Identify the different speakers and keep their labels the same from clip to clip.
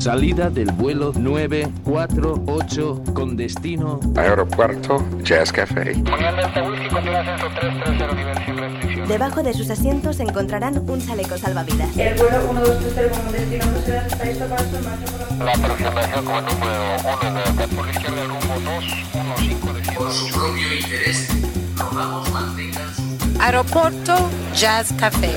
Speaker 1: Salida del vuelo 948 con destino
Speaker 2: Aeropuerto Jazz Café.
Speaker 3: Debajo de sus asientos encontrarán un chaleco salvavidas.
Speaker 4: El vuelo 1230 como destino Bruselas está listo para su marcha por la
Speaker 5: La aproximación como número 1 de por la izquierda rumbo 215
Speaker 6: Por su propio interés, rogamos mantengan su
Speaker 7: Aeropuerto Jazz Café.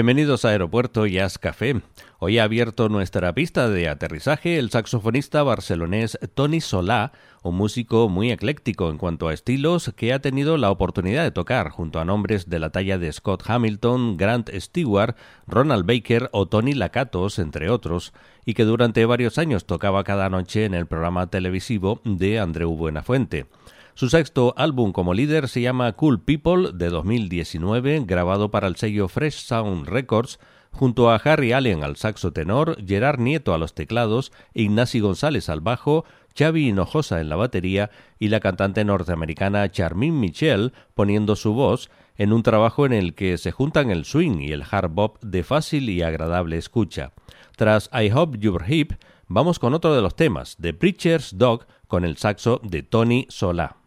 Speaker 8: Bienvenidos a Aeropuerto Jazz Café. Hoy ha abierto nuestra pista de aterrizaje el saxofonista barcelonés Tony Solá, un músico muy ecléctico en cuanto a estilos que ha tenido la oportunidad de tocar junto a nombres de la talla de Scott Hamilton, Grant Stewart, Ronald Baker o Tony Lakatos, entre otros, y que durante varios años tocaba cada noche en el programa televisivo de Andreu Buenafuente. Su sexto álbum como líder se llama Cool People de 2019, grabado para el sello Fresh Sound Records, junto a Harry Allen al saxo tenor, Gerard Nieto a los teclados, Ignasi González al bajo, Xavi Hinojosa en la batería y la cantante norteamericana Charmin Michel poniendo su voz en un trabajo en el que se juntan el swing y el hard bop de fácil y agradable escucha. Tras I Hope You're Hip, vamos con otro de los temas, The Preacher's Dog, con el saxo de Tony Solá.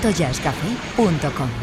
Speaker 9: aeropuertojazzcafé.com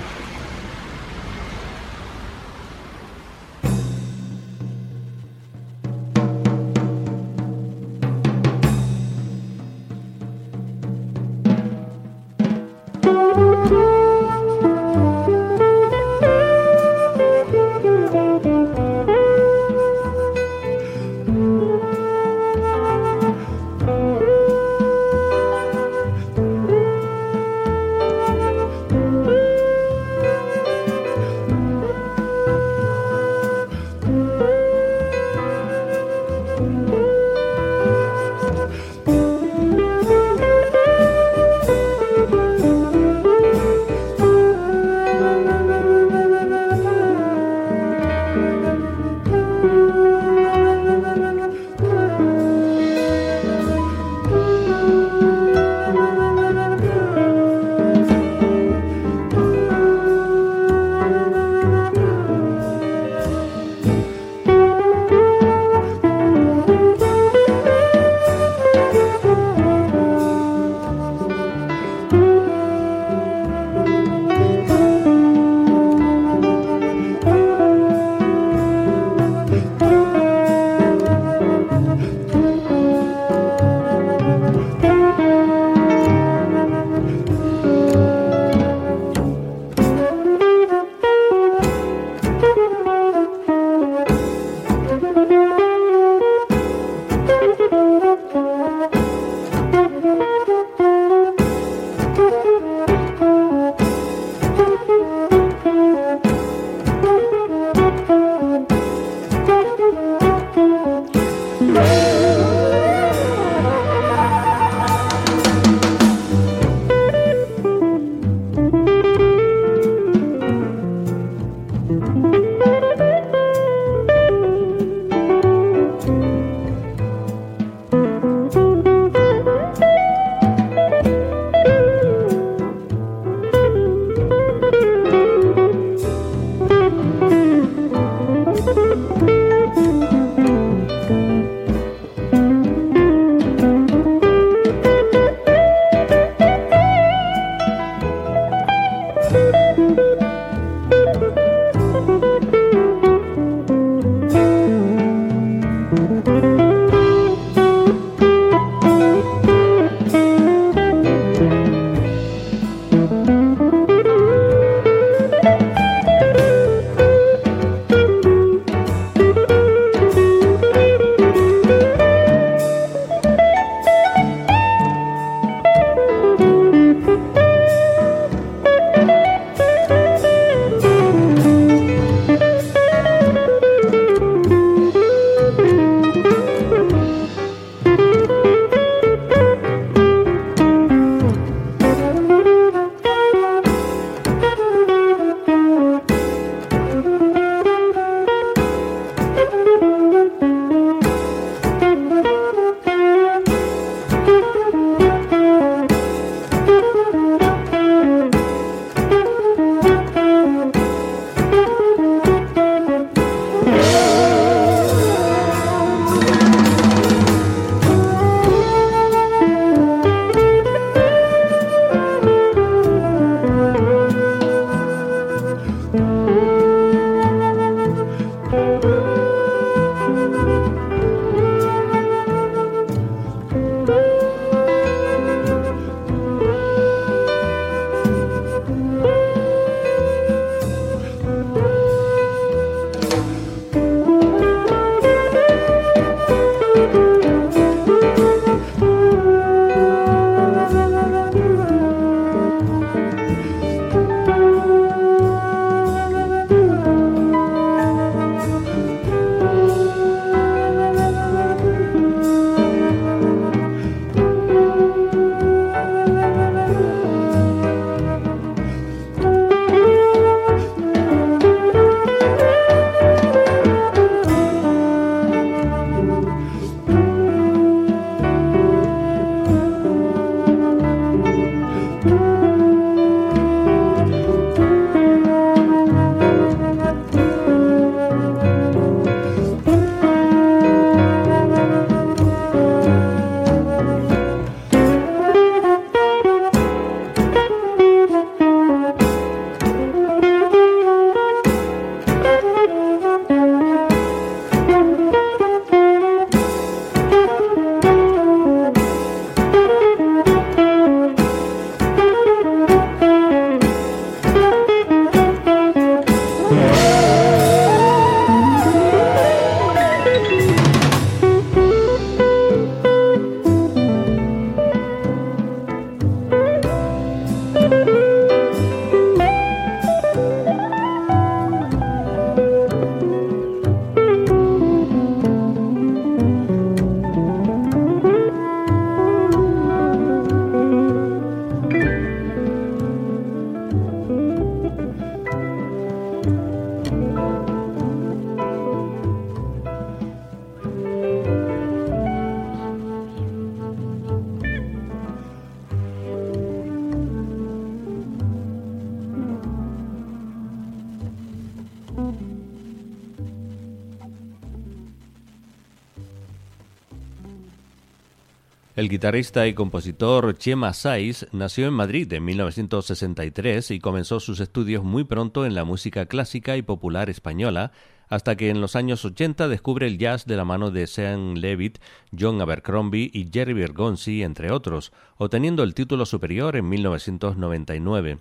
Speaker 8: El guitarrista y compositor Chema Saiz nació en Madrid en 1963 y comenzó sus estudios muy pronto en la música clásica y popular española, hasta que en los años 80 descubre el jazz de la mano de Sean Levitt, John Abercrombie y Jerry Bergonzi, entre otros, obteniendo el título superior en 1999.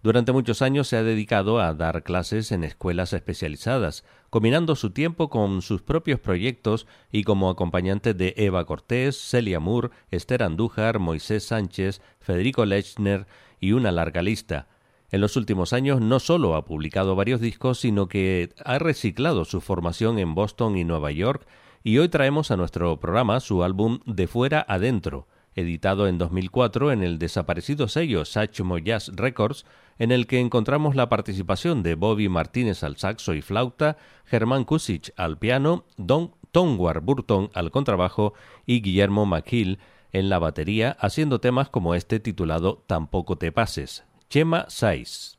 Speaker 8: Durante muchos años se ha dedicado a dar clases en escuelas especializadas, combinando su tiempo con sus propios proyectos y como acompañante de Eva Cortés, Celia Moore, Esther Andújar, Moisés Sánchez, Federico Lechner y una larga lista. En los últimos años no solo ha publicado varios discos, sino que ha reciclado su formación en Boston y Nueva York, y hoy traemos a nuestro programa su álbum De fuera adentro, editado en 2004 en el desaparecido sello Satchmo Jazz Records, en el que encontramos la participación de Bobby Martínez al saxo y flauta, Germán Kusic al piano, Don Tongwar Burton al contrabajo y Guillermo McKill en la batería, haciendo temas como este titulado Tampoco te pases. Chema
Speaker 9: 6.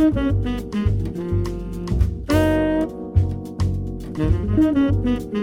Speaker 9: Thank you.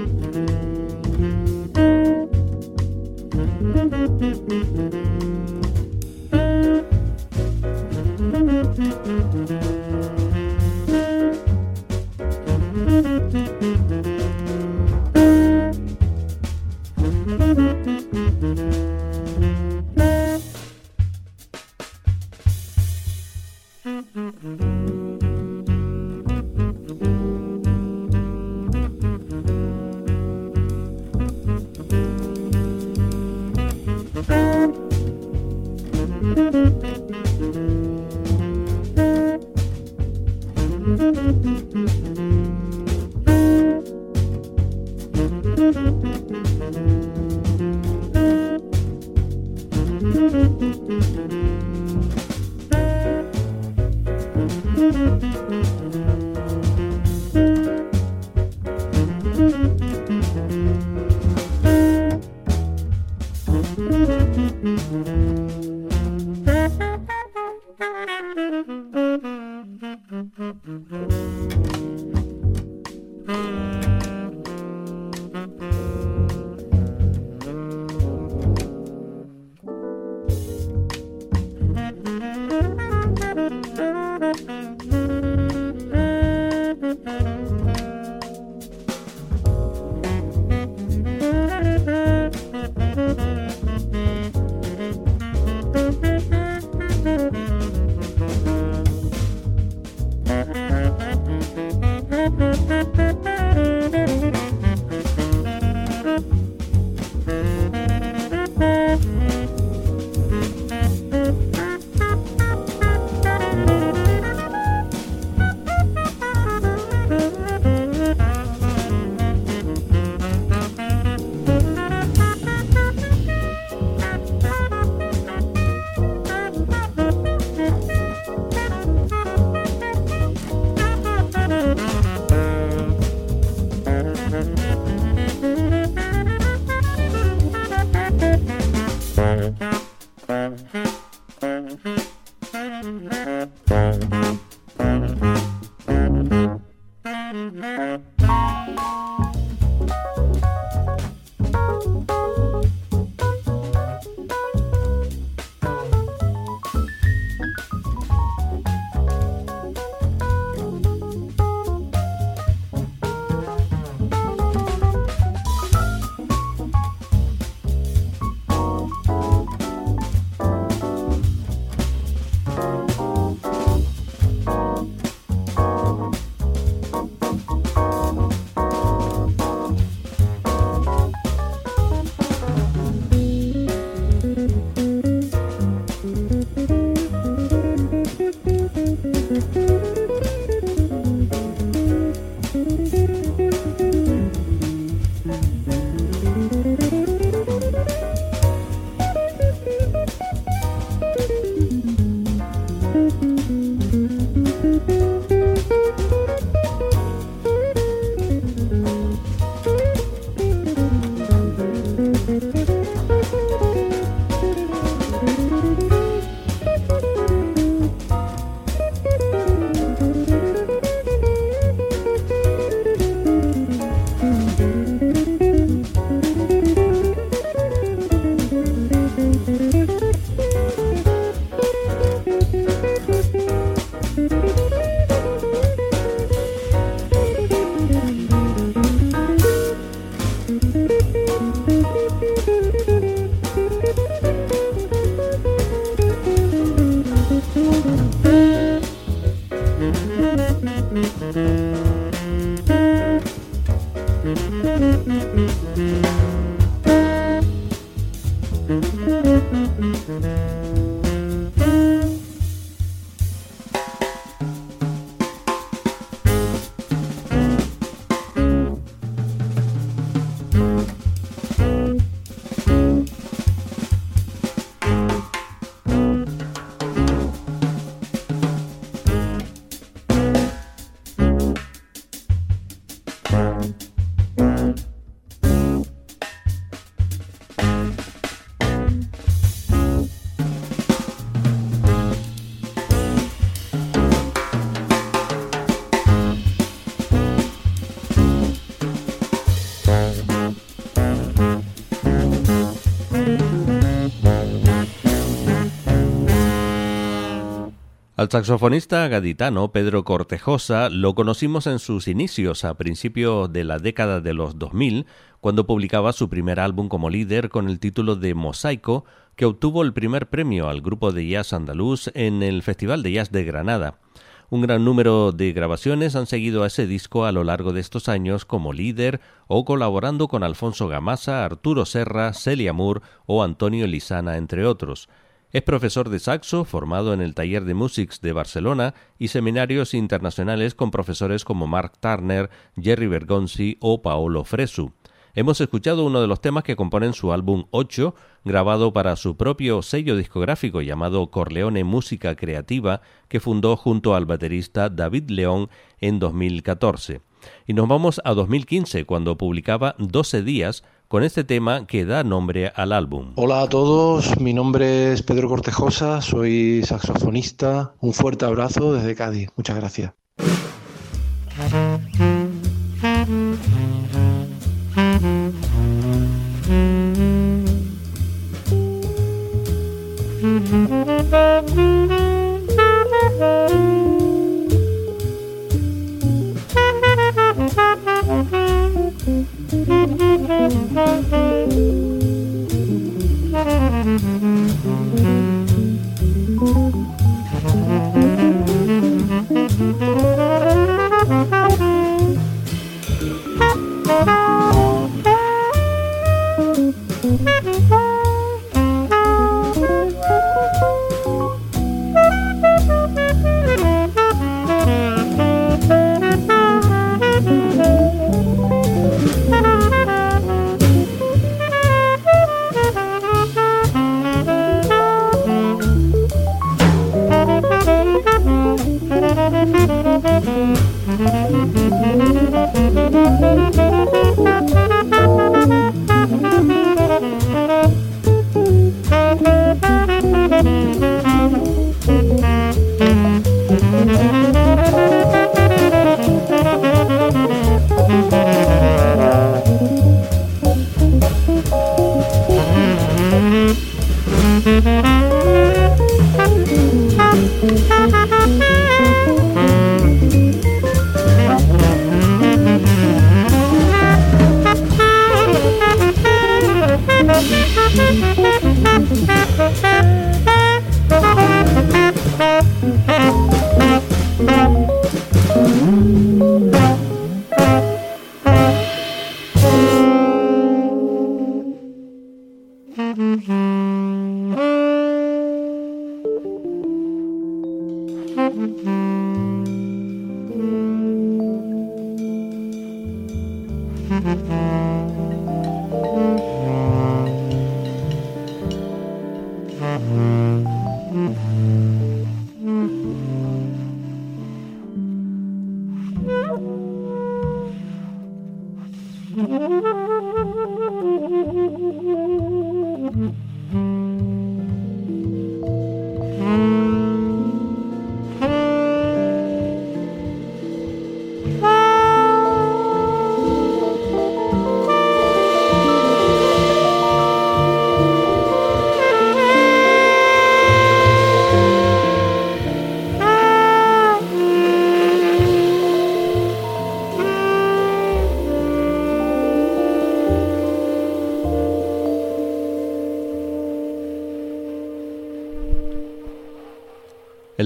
Speaker 8: Al saxofonista gaditano Pedro Cortejosa lo conocimos en sus inicios a principios de la década de los 2000, cuando publicaba su primer álbum como líder con el título de Mosaico, que obtuvo el primer premio al grupo de jazz andaluz en el Festival de Jazz de Granada. Un gran número de grabaciones han seguido a ese disco a lo largo de estos años como líder o colaborando con Alfonso Gamasa, Arturo Serra, Celia Moore o Antonio Lizana, entre otros. Es profesor de saxo, formado en el Taller de Musics de Barcelona y seminarios internacionales con profesores como Mark Turner, Jerry Bergonzi o Paolo Fresu. Hemos escuchado uno de los temas que componen su álbum 8, grabado para su propio sello discográfico llamado Corleone Música Creativa, que fundó junto al baterista David León en 2014. Y nos vamos a 2015, cuando publicaba 12 días con este tema que da nombre al álbum.
Speaker 10: Hola a todos, mi nombre es Pedro Cortejosa, soy saxofonista. Un fuerte abrazo desde Cádiz. Muchas gracias.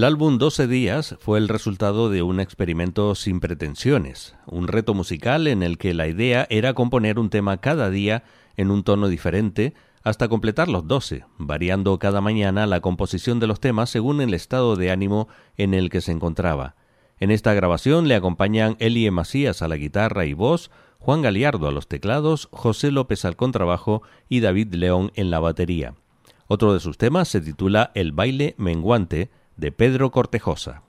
Speaker 8: El álbum 12 días fue el resultado de un experimento sin pretensiones, un reto musical en el que la idea era componer un tema cada día en un tono diferente hasta completar los 12, variando cada mañana la composición de los temas según el estado de ánimo en el que se encontraba. En esta grabación le acompañan Elie Macías a la guitarra y voz, Juan Galiardo a los teclados, José López al contrabajo y David León en la batería. Otro de sus temas se titula El baile menguante, de Pedro Cortejosa.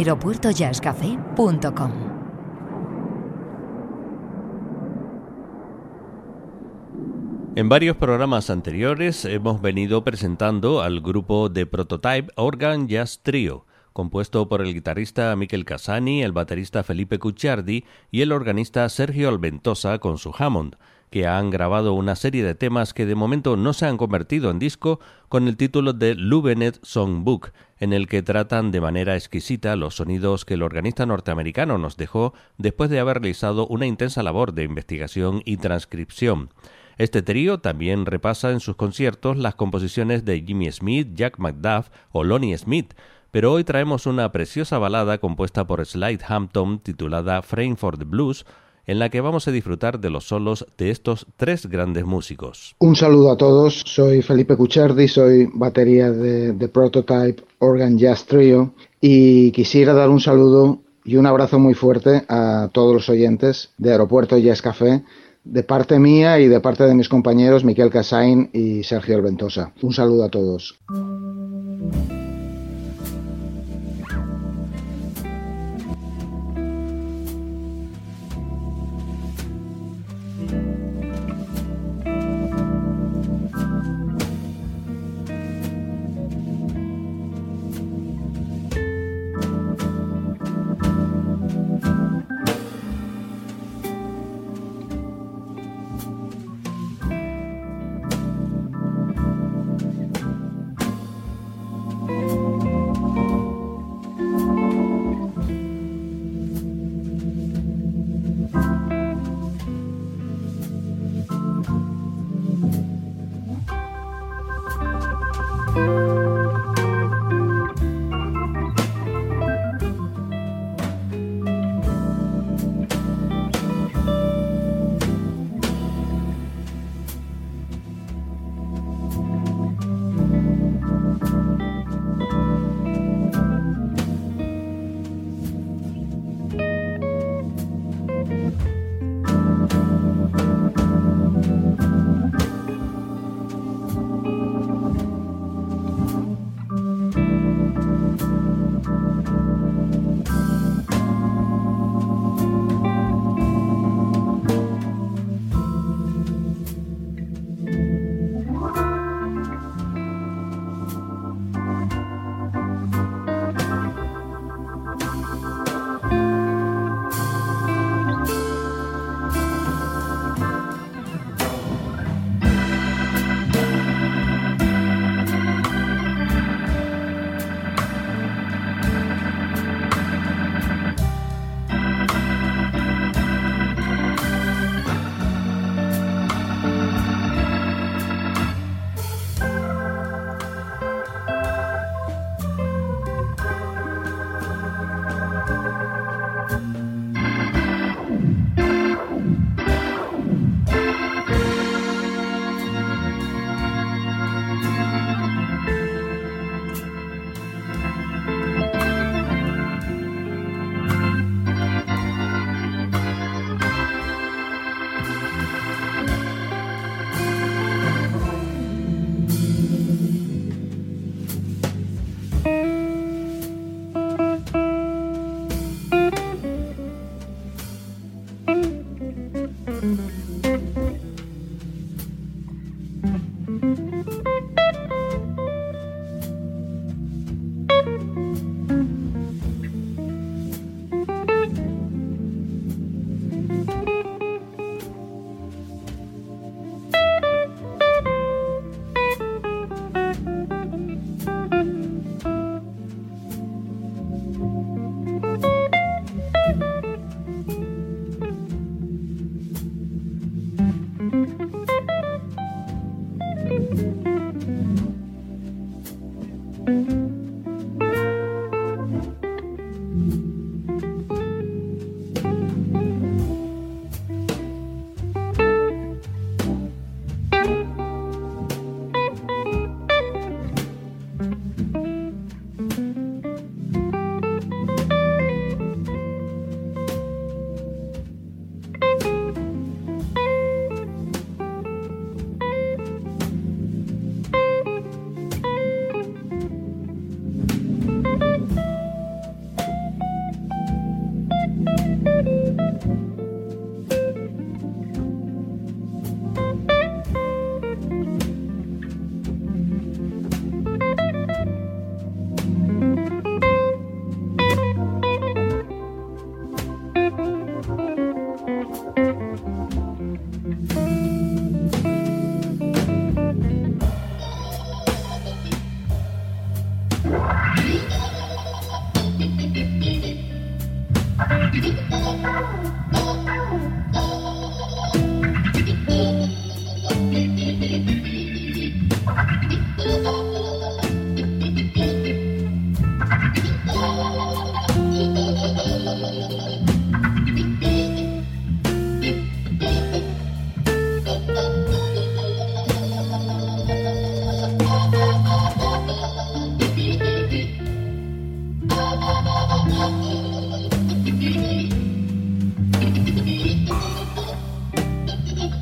Speaker 9: aeropuertojazzcafé.com.
Speaker 8: En varios programas anteriores hemos venido presentando al grupo de Prototype Organ Jazz Trio, compuesto por el guitarrista Miquel Casani, el baterista Felipe Cucciardi y el organista Sergio Alventosa con su Hammond, que han grabado una serie de temas que de momento no se han convertido en disco con el título de Lubenet Songbook, en el que tratan de manera exquisita los sonidos que el organista norteamericano nos dejó después de haber realizado una intensa labor de investigación y transcripción. Este trío también repasa en sus conciertos las composiciones de Jimmy Smith, Jack McDuff o Lonnie Smith, pero hoy traemos una preciosa balada compuesta por Slide Hampton titulada Frame for the Blues, en la que vamos a disfrutar de los solos de estos tres grandes músicos.
Speaker 11: Un saludo a todos, soy Felipe Cuchardi, soy batería de, de Prototype Organ Jazz Trio y quisiera dar un saludo y un abrazo muy fuerte a todos los oyentes de Aeropuerto Jazz Café de parte mía y de parte de mis compañeros Miquel Casain y Sergio Alventosa. Un saludo a todos.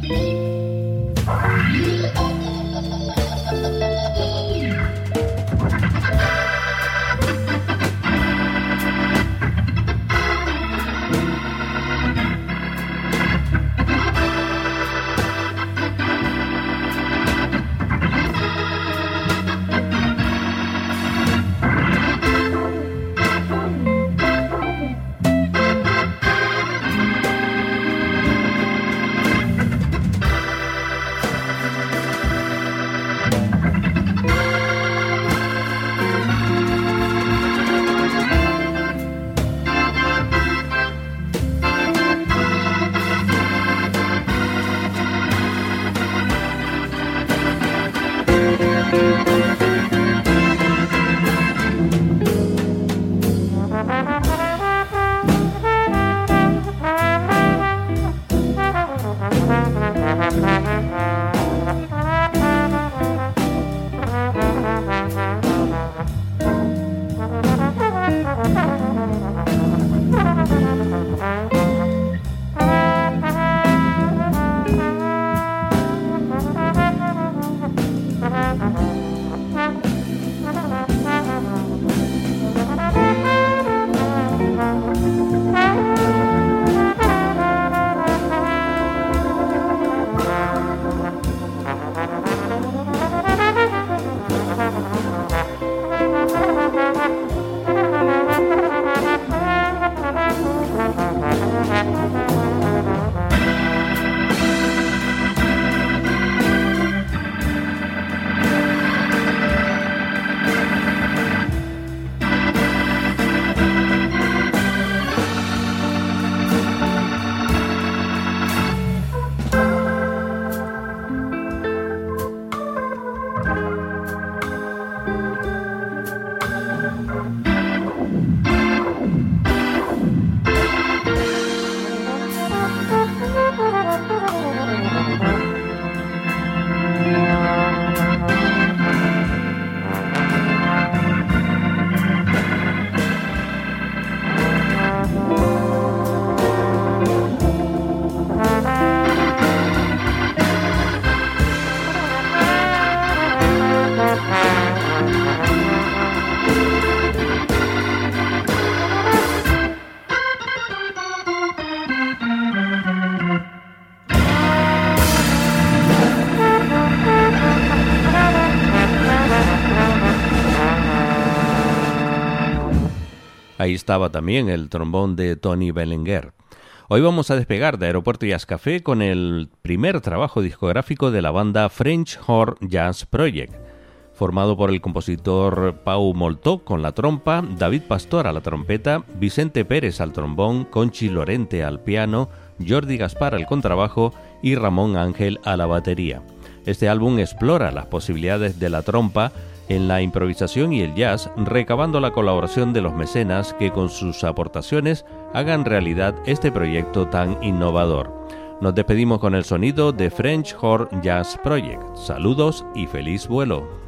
Speaker 11: Bye.
Speaker 8: Ahí estaba también el trombón de Tony Belenguer. Hoy vamos a despegar de Aeropuerto Jazz Café con el primer trabajo discográfico de la banda French Horn Jazz Project, formado por el compositor Pau Moltó con la trompa, David Pastor a la trompeta, Vicente Pérez al trombón, Conchi Lorente al piano, Jordi Gaspar al contrabajo y Ramón Ángel a la batería. Este álbum explora las posibilidades de la trompa en la improvisación y el jazz, recabando la colaboración de los mecenas que con sus aportaciones hagan realidad este proyecto tan innovador. Nos despedimos con el sonido de French Horn Jazz Project. Saludos y feliz vuelo.